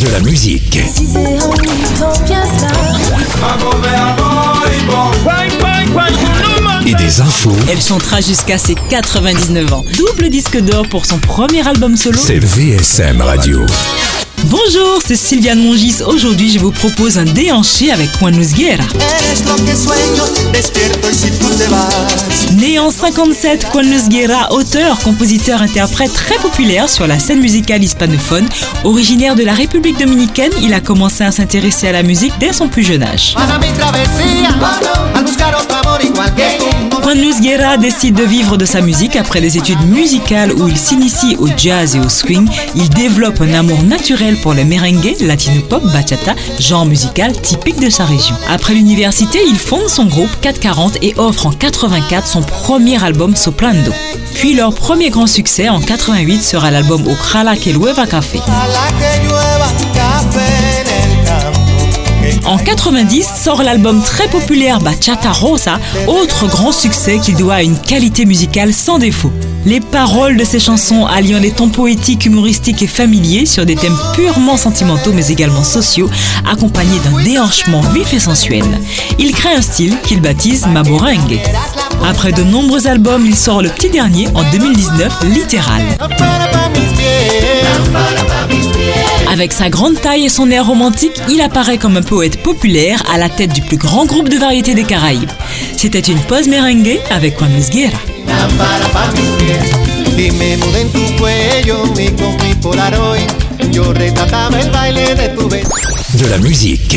De la musique. Et des infos. Elle chantera jusqu'à ses 99 ans. Double disque d'or pour son premier album solo. C'est VSM Radio. Bonjour, c'est Sylviane Mongis. Aujourd'hui, je vous propose un déhanché avec Juan Luis Guerra. Né en 57, Juan Luis Guerra, auteur, compositeur, interprète très populaire sur la scène musicale hispanophone. Originaire de la République dominicaine, il a commencé à s'intéresser à la musique dès son plus jeune âge. Juan Luis Guerra décide de vivre de sa musique après des études musicales où il s'initie au jazz et au swing. Il développe un amour naturel pour le merengue, latino-pop, bachata, genre musical typique de sa région. Après l'université, il fonde son groupe 440 et offre en 84 son premier album Soplando. Puis leur premier grand succès en 88 sera l'album Ocrala que Lueva Café. En 90 sort l'album très populaire Bachata Rosa, autre grand succès qu'il doit à une qualité musicale sans défaut. Les paroles de ses chansons alliant les tons poétiques, humoristiques et familiers sur des thèmes purement sentimentaux mais également sociaux, accompagnés d'un déhanchement vif et sensuel. Il crée un style qu'il baptise Maborengue. Après de nombreux albums, il sort le petit dernier en 2019, Littéral. Avec sa grande taille et son air romantique, il apparaît comme un poète populaire à la tête du plus grand groupe de variétés des Caraïbes. C'était une pause merengue avec Juan Luis Guerra. De la musique.